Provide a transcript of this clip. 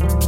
Bye.